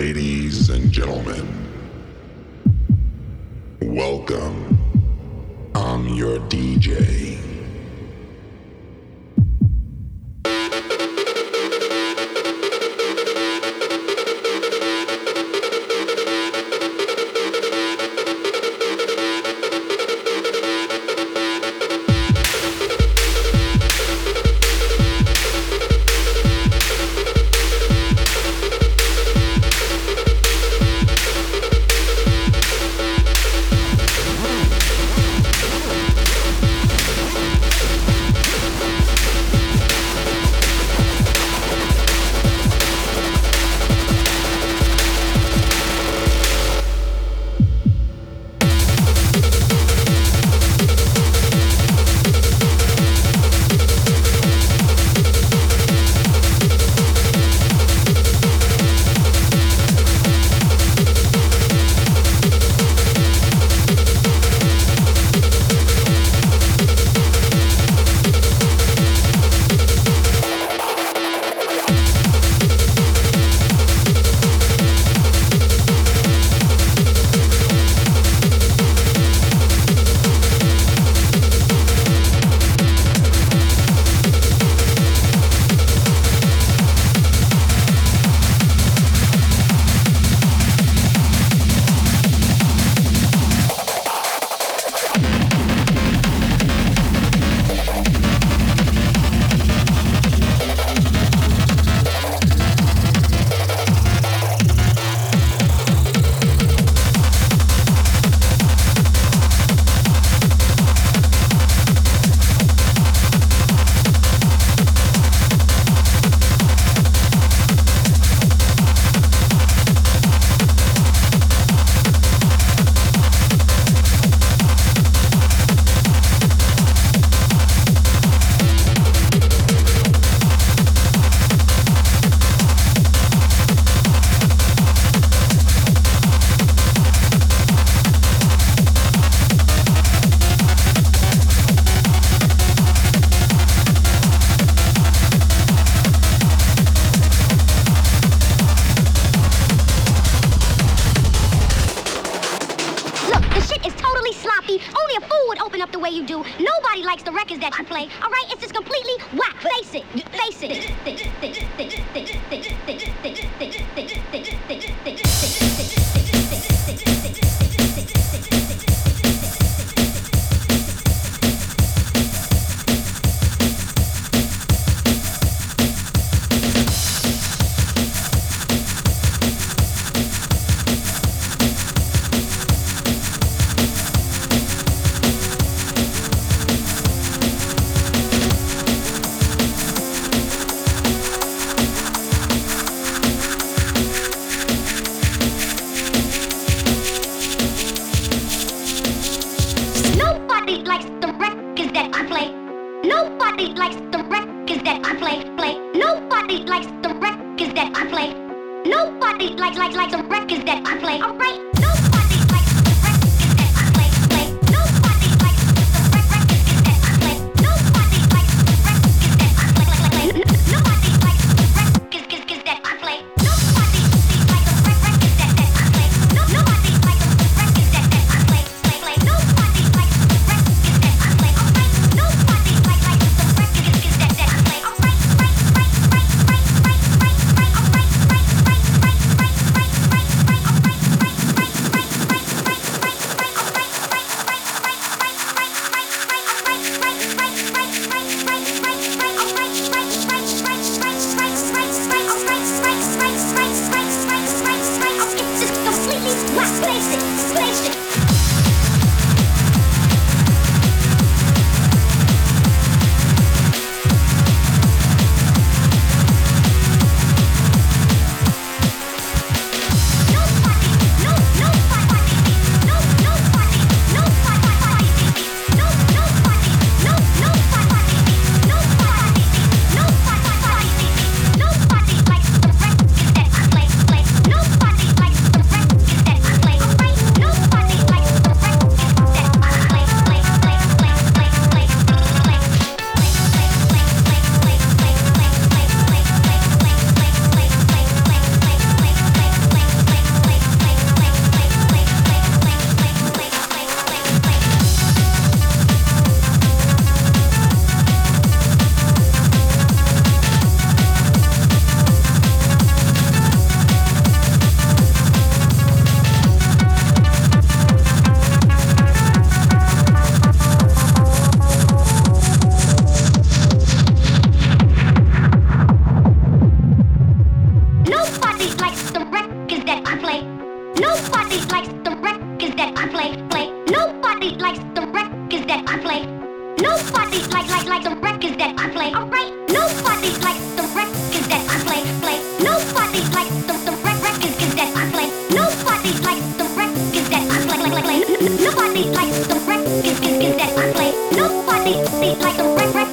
Ladies and gentlemen, welcome. I'm your DJ. break, break.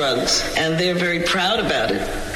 Drugs, and they're very proud about it.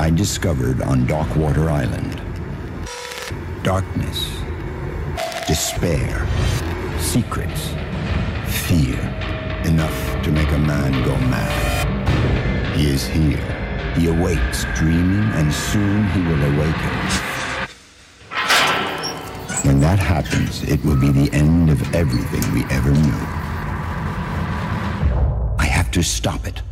I discovered on Darkwater Island. Darkness, despair, secrets, fear, enough to make a man go mad. He is here. He awakes, dreaming, and soon he will awaken. When that happens, it will be the end of everything we ever knew. I have to stop it.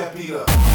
That beat up.